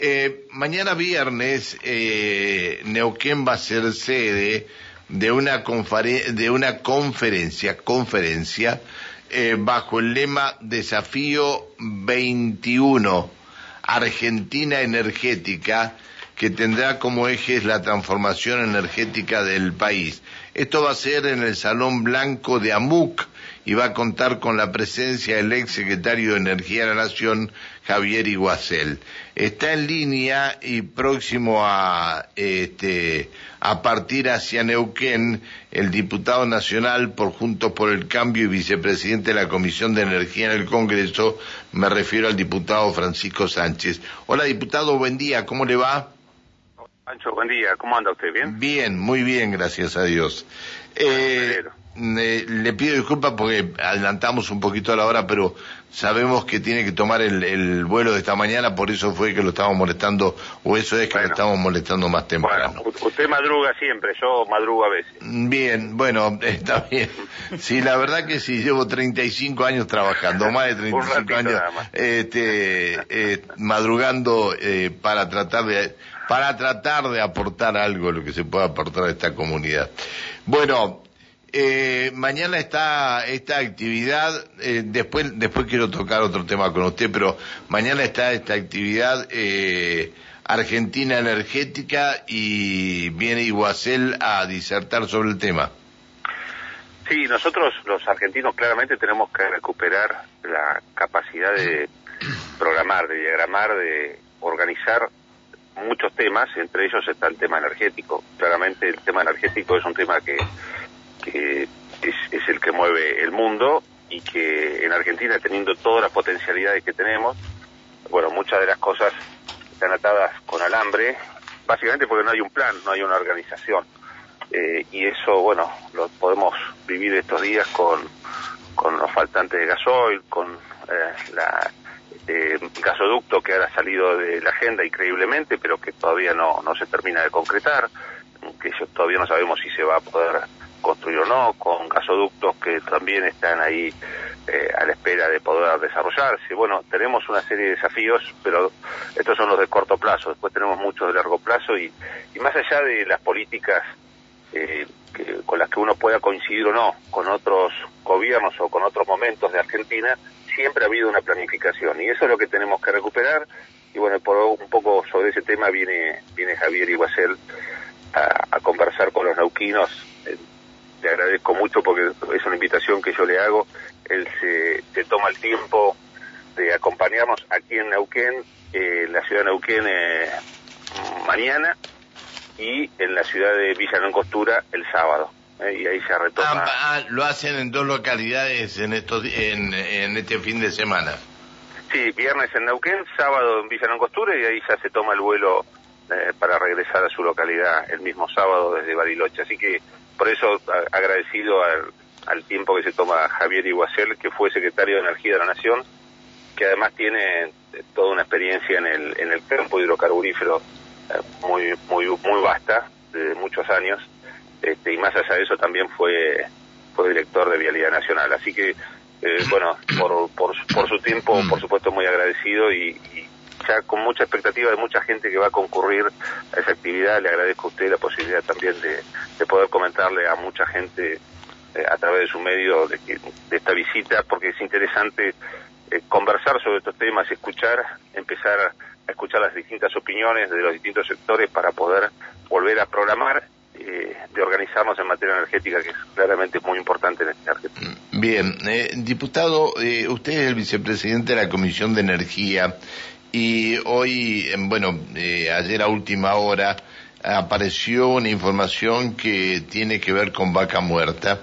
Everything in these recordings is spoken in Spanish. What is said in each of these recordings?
Eh, mañana viernes, eh, Neuquén va a ser sede de una, de una conferencia, conferencia eh, bajo el lema Desafío 21, Argentina Energética, que tendrá como ejes la transformación energética del país. Esto va a ser en el Salón Blanco de AMUC, y va a contar con la presencia del ex secretario de Energía de la Nación, Javier Iguacel. Está en línea y próximo a, este, a partir hacia Neuquén el diputado nacional por Juntos por el Cambio y vicepresidente de la Comisión de Energía en el Congreso, me refiero al diputado Francisco Sánchez. Hola diputado, buen día, ¿cómo le va? Pancho, buen día, ¿cómo anda usted? ¿Bien? Bien, muy bien, gracias a Dios. Eh, le pido disculpas porque adelantamos un poquito a la hora, pero sabemos que tiene que tomar el, vuelo de esta mañana, por eso fue que lo estamos molestando, o eso es que lo estamos molestando más temprano. Bueno, usted madruga siempre, yo madrugo a veces. Bien, bueno, está bien. Sí, la verdad que sí, llevo 35 años trabajando, más de 35 años este, eh, madrugando eh, para tratar de para tratar de aportar algo lo que se pueda aportar a esta comunidad. Bueno, eh, mañana está esta actividad, eh, después, después quiero tocar otro tema con usted, pero mañana está esta actividad eh, Argentina Energética y viene Iguacel a disertar sobre el tema. Sí, nosotros los argentinos claramente tenemos que recuperar la capacidad de programar, de diagramar, de organizar muchos temas, entre ellos está el tema energético. Claramente el tema energético es un tema que que es, el que mueve el mundo y que en Argentina, teniendo todas las potencialidades que tenemos, bueno, muchas de las cosas están atadas con alambre, básicamente porque no hay un plan, no hay una organización. Eh, y eso, bueno, lo podemos vivir estos días con, con los faltantes de gasoil, con eh, la eh, gasoducto que ahora ha salido de la agenda increíblemente, pero que todavía no, no se termina de concretar, que todavía no sabemos si se va a poder construir o no, con gasoductos que también están ahí eh, a la espera de poder desarrollarse. Bueno, tenemos una serie de desafíos, pero estos son los de corto plazo. Después tenemos muchos de largo plazo y, y más allá de las políticas eh, con las que uno pueda coincidir o no con otros gobiernos o con otros momentos de Argentina, siempre ha habido una planificación y eso es lo que tenemos que recuperar. Y bueno, por un poco sobre ese tema viene, viene Javier Iguacel a, a conversar con los neuquinos le agradezco mucho porque es una invitación que yo le hago. Él se, toma el tiempo de acompañarnos aquí en Neuquén, eh, en la ciudad de Neuquén eh, mañana y en la ciudad de Villa Costura el sábado. Eh, y ahí se retoma. Ah, ah, lo hacen en dos localidades en, estos, en, en este fin de semana. Sí, viernes en Neuquén, sábado en Villa Costura y ahí ya se toma el vuelo para regresar a su localidad el mismo sábado desde Bariloche. Así que por eso agradecido al, tiempo que se toma Javier Iguacel, que fue secretario de Energía de la Nación, que además tiene eh, toda una experiencia en el, en el campo hidrocarburífero eh, muy, muy, muy vasta, de muchos años, este, y más allá de eso también fue, fue director de Vialidad Nacional. Así que, eh, bueno, por, por, su tiempo, por supuesto, muy agradecido y ya con mucha expectativa de mucha gente que va a concurrir a esa actividad. Le agradezco a usted la posibilidad también de, poder comentarle a mucha gente eh, a través de su medio de, de esta visita, porque es interesante eh, conversar sobre estos temas, escuchar, empezar a escuchar las distintas opiniones de los distintos sectores para poder volver a programar eh, de organizarnos en materia energética, que es claramente muy importante en este Argentina. Bien, diputado, usted es el vicepresidente de la Comisión de Energía y hoy, bueno, eh, ayer a última hora apareció una información que tiene que ver con vaca muerta.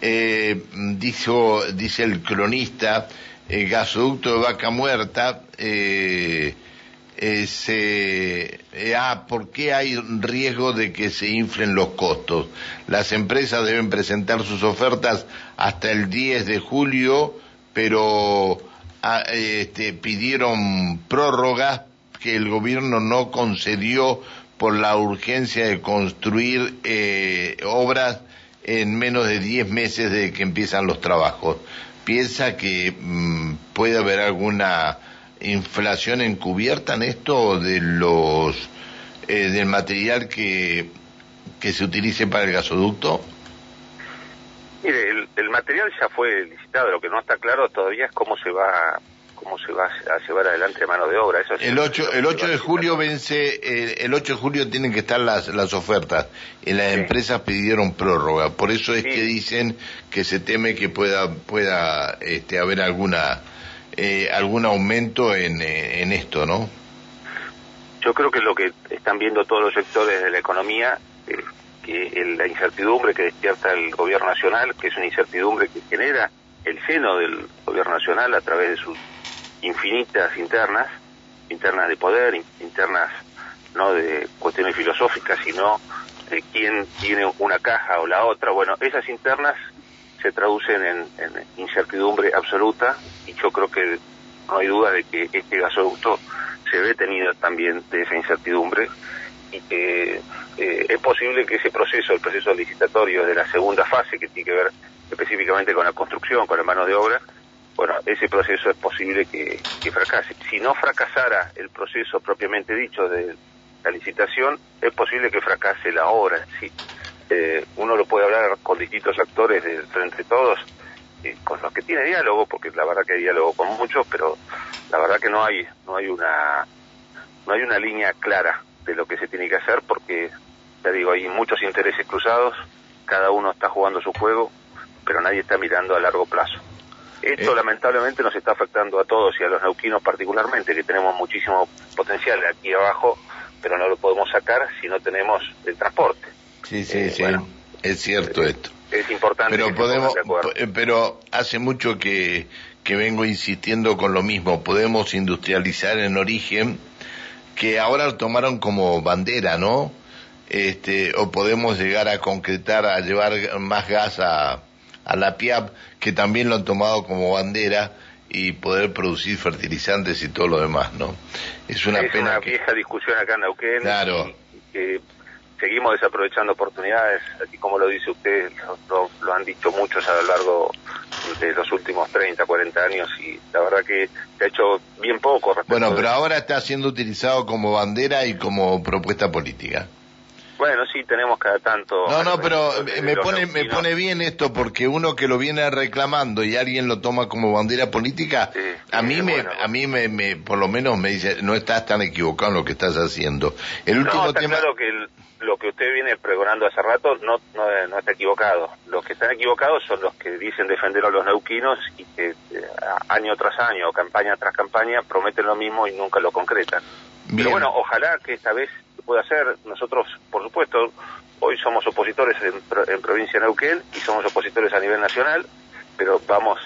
Eh, dijo, dice el cronista, el gasoducto de vaca muerta, eh, se, ah, ¿por qué hay riesgo de que se inflen los costos? Las empresas deben presentar sus ofertas hasta el 10 de julio, pero este, pidieron prórrogas que el gobierno no concedió por la urgencia de construir eh, obras en menos de 10 meses de que empiezan los trabajos. ¿Piensa que mm, puede haber alguna inflación encubierta en esto de los eh, del material que, que se utilice para el gasoducto? Mire, el, el, material ya fue licitado, lo que no está claro todavía es cómo se va cómo se va a llevar adelante mano de obra. Eso el 8, el 8 de julio vence, eh, el 8 de julio tienen que estar las, las ofertas y las empresas pidieron prórroga. Por eso es que dicen que se teme que pueda, pueda este, haber alguna, eh, algún aumento en, eh, en esto, ¿no? Yo creo que lo que están viendo todos los sectores de la economía, que la incertidumbre que despierta el gobierno nacional, que es una incertidumbre que genera el seno del gobierno nacional a través de sus infinitas internas, internas de poder, internas no de cuestiones filosóficas, sino de quién tiene una caja o la otra. Bueno, esas internas se traducen en, incertidumbre absoluta y yo creo que no hay duda de que este gasoducto se ve tenido también de esa incertidumbre y que eh, es posible que ese proceso, el proceso licitatorio de la segunda fase, que tiene que ver específicamente con la construcción, con la mano de obra, bueno, ese proceso es posible que, fracase. Si no fracasara el proceso propiamente dicho de la licitación, es posible que fracase la obra. Sí. Eh, uno lo puede hablar con distintos actores de, entre todos, eh, con los que tiene diálogo, porque la verdad que hay diálogo con muchos, pero la verdad que no hay, no hay una, no hay una línea clara de lo que se tiene que hacer, porque ya digo, hay muchos intereses cruzados, cada uno está jugando su juego, pero nadie está mirando a largo plazo. Esto eh. lamentablemente nos está afectando a todos y a los neuquinos particularmente, que tenemos muchísimo potencial aquí abajo, pero no lo podemos sacar si no tenemos el transporte. Sí, sí, eh, sí. es cierto esto. Es importante. Pero podemos, eh, pero hace mucho que, que vengo insistiendo con lo mismo. Podemos industrializar en origen, que ahora lo tomaron como bandera, ¿no? Este, o podemos llegar a concretar, a llevar más gas a, a la PIAP, que también lo han tomado como bandera y poder producir fertilizantes y todo lo demás, ¿no? Es una es una vieja discusión acá en Neuquén. Claro. que desaprovechando oportunidades, así como lo dice usted, lo, han dicho muchos a lo largo de los últimos 30, 40 años y la verdad que se ha hecho bien poco. Bueno, pero ahora está siendo utilizado como bandera y como propuesta política. Bueno, sí, tenemos cada tanto. No, no, pero me pone, me pone bien esto porque uno que lo viene reclamando y alguien lo toma como bandera política, a mí me, a mí me, por lo menos me dice, no estás tan equivocado en lo que estás haciendo. El último no, está claro que lo que usted viene pregonando hace rato no, no, está equivocado. Los que están equivocados son los que dicen defender a los neuquinos y que eh, año tras año, campaña tras campaña, prometen lo mismo y nunca lo concretan. Pero bueno, ojalá que esta vez pueda hacer. Nosotros, por supuesto, hoy somos opositores en, provincia de Neuquén y somos opositores a nivel nacional, pero vamos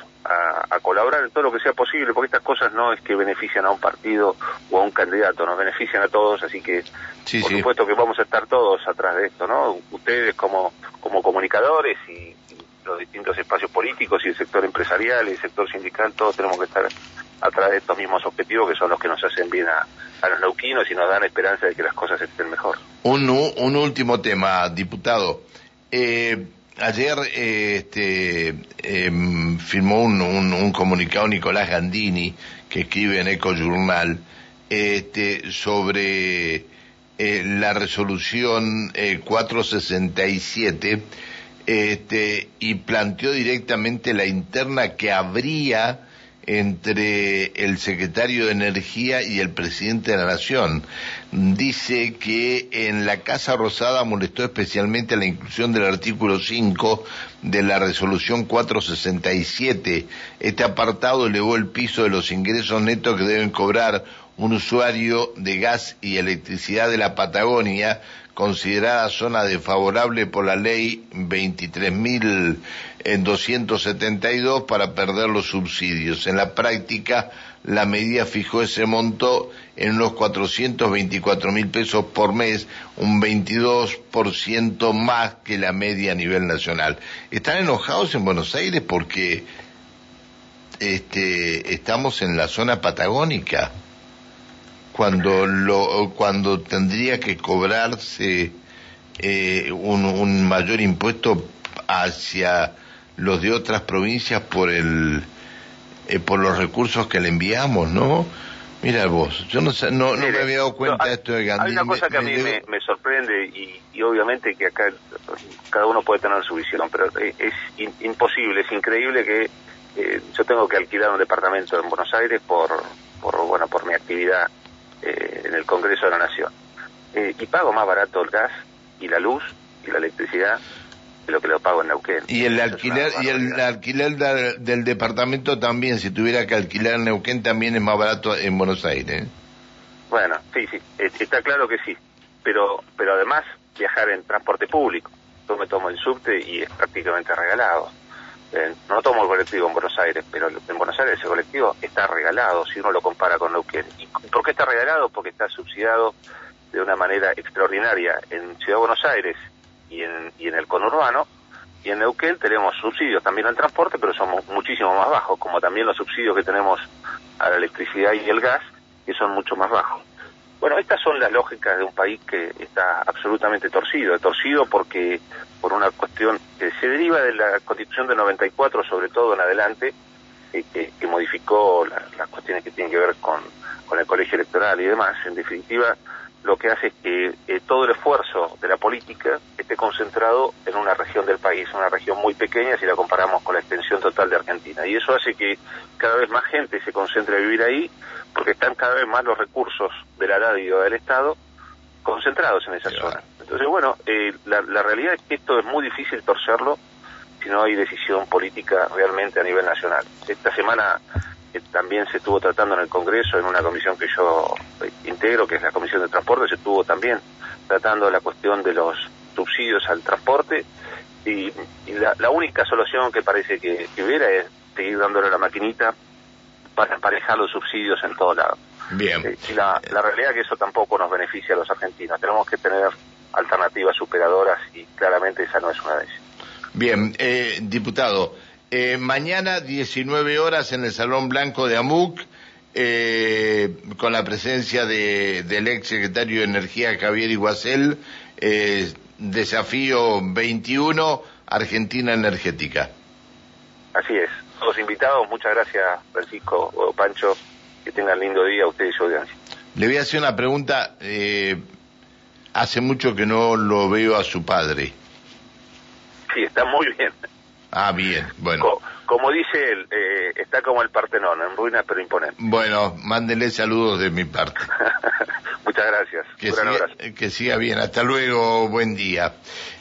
a, colaborar en todo lo que sea posible, porque estas cosas no es que benefician a un partido o a un candidato, nos benefician a todos, así que por supuesto que vamos a estar todos atrás de esto, ¿no? Ustedes como, como comunicadores y, los distintos espacios políticos y el sector empresarial y el sector sindical, todos tenemos que estar atrás de estos mismos objetivos que son los que nos hacen bien a, a los neuquinos y nos dan esperanza de que las cosas estén mejor. Un, un último tema, diputado. Eh, ayer eh, este, em, firmó un, un, comunicado Nicolás Gandini, que escribe en Eco Journal, este, sobre eh, la resolución 467 este, y planteó directamente la interna que habría entre el secretario de Energía y el presidente de la Nación. Dice que en la Casa Rosada molestó especialmente la inclusión del artículo 5 de la resolución 467. Este apartado elevó el piso de los ingresos netos que deben cobrar un usuario de gas y electricidad de la Patagonia considerada zona desfavorable por la ley 23.272 para perder los subsidios. En la práctica, la medida fijó ese monto en unos 424 mil pesos por mes, un 22% más que la media a nivel nacional. ¿Están enojados en Buenos Aires porque este, estamos en la zona patagónica? Cuando lo cuando tendría que cobrarse eh, un, mayor impuesto hacia los de otras provincias por el eh, por los recursos que le enviamos, ¿no? Mira vos, yo no, no, me había dado cuenta de esto de Gandhi. Hay una cosa que a mí me, sorprende y, obviamente que acá cada uno puede tener su visión, pero es imposible, es increíble que eh, yo tengo que alquilar un departamento en Buenos Aires por, por bueno, por mi actividad eh, en el Congreso de la Nación. Eh, y pago más barato el gas y la luz y la electricidad de lo que lo pago en Neuquén. Y el alquiler y el alquiler del, departamento también, si tuviera que alquilar en Neuquén, también es más barato en Buenos Aires. Bueno, sí, sí, está claro que sí. Pero, pero además viajar en transporte público. Yo me tomo el subte y es prácticamente regalado. Eh, no tomo el colectivo en Buenos Aires, pero en Buenos Aires ese colectivo está regalado si uno lo compara con Neuquén. ¿Y por qué está regalado? Porque está subsidiado de una manera extraordinaria en Ciudad de Buenos Aires y en, y en el conurbano. Y en Neuquén tenemos subsidios también al transporte, pero son muchísimo más bajos, como también los subsidios que tenemos a la electricidad y el gas, que son mucho más bajos. Bueno, estas son las lógicas de un país que está absolutamente torcido, torcido porque por una cuestión que se deriva de la Constitución de 94, sobre todo en adelante, eh, que, modificó las cuestiones que tienen que ver con el colegio electoral y demás. En definitiva, lo que hace es que eh, todo el esfuerzo de la política esté concentrado en una región del país, una región muy pequeña si la comparamos con la extensión total de Argentina. Y eso hace que cada vez más gente se concentre a vivir ahí, porque están cada vez más los recursos de la radio del Estado concentrados en esa zona. Entonces, bueno, eh, la, la realidad es que esto es muy difícil torcerlo si no hay decisión política realmente a nivel nacional. Esta semana también se estuvo tratando en el Congreso, en una comisión que yo integro, que es la Comisión de Transporte, se estuvo también tratando la cuestión de los subsidios al transporte y, la, única solución que parece que, hubiera es seguir dándole la maquinita para emparejar los subsidios en todo lado. Bien. Eh, y la, la realidad es que eso tampoco nos beneficia a los argentinos. Tenemos que tener alternativas superadoras y claramente esa no es una de ellas. Bien, eh, diputado, eh, mañana, 19 horas, en el Salón Blanco de AMUC, eh, con la presencia de, del ex secretario de Energía, Javier Iguacel, eh, Desafío 21, Argentina Energética. Así es. Todos invitados, muchas gracias, Francisco o Pancho. Que tengan lindo día ustedes y su audiencia. Le voy a hacer una pregunta. Eh, hace mucho que no lo veo a su padre. Sí, está muy bien. Ah, bien, bueno. como dice él, eh, está como el Partenón, en ruinas pero imponente. Bueno, mándele saludos de mi parte. Muchas gracias. Que siga, que siga, bien. Hasta luego. Buen día.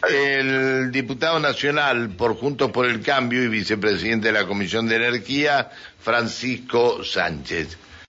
El diputado nacional por Juntos por el Cambio y vicepresidente de la Comisión de Energía, Francisco Sánchez.